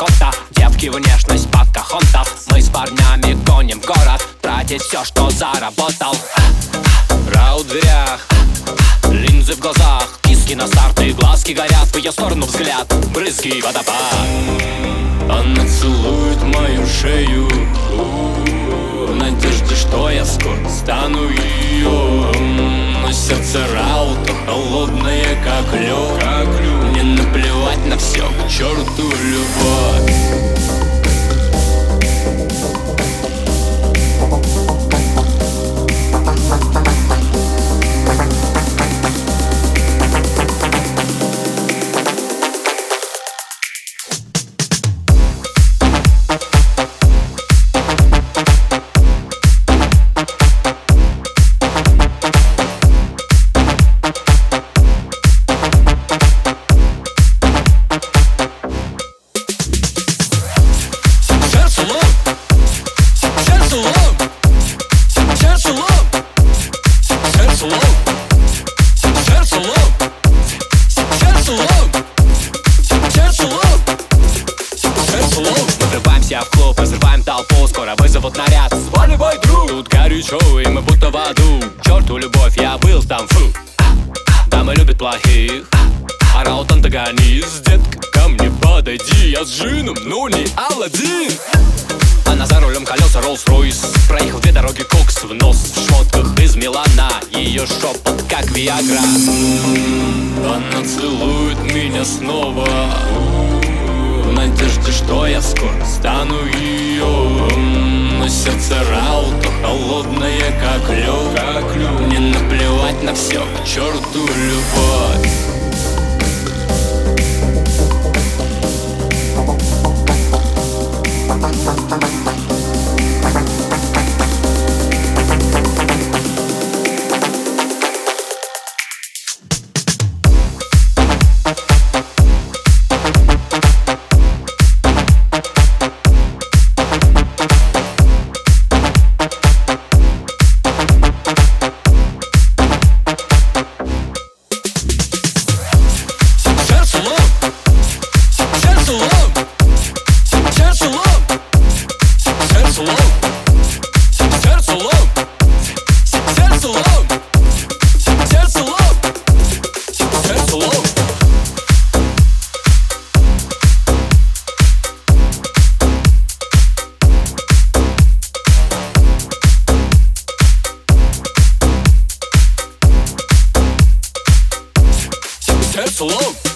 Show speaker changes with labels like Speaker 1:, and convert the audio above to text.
Speaker 1: панна-кота Девки внешность покахонтов Мы с парнями гоним город Тратить все, что заработал. Рау в дверях Линзы в глазах. Киски на старт и глазки горят В ее сторону взгляд. Брызги водопад. Она целует мою шею. В надежде, что я скоро стану ее Но сердце раута холодное, как лед Мне наплевать на все, к черту любовь врываемся в клуб, разрываем толпу Скоро вызовут наряд.
Speaker 2: Сваливай, друг.
Speaker 1: Тут горячо, мы будто в аду. Черту любовь, я был там, фу. Дамы любят плохих. Араут антагонист Детка, ко мне подойди. Я с джином, но не Алладин Она за рулем колеса Rolls-Royce. Проехал две дороги кокс в нос. В шмотках из Милана. Ее шепот как Виагра. Она целует меня снова. В надежде, что я скоро стану ее Но сердце раута холодное, как лед. Мне наплевать на все, к черту любовь
Speaker 2: Teflon.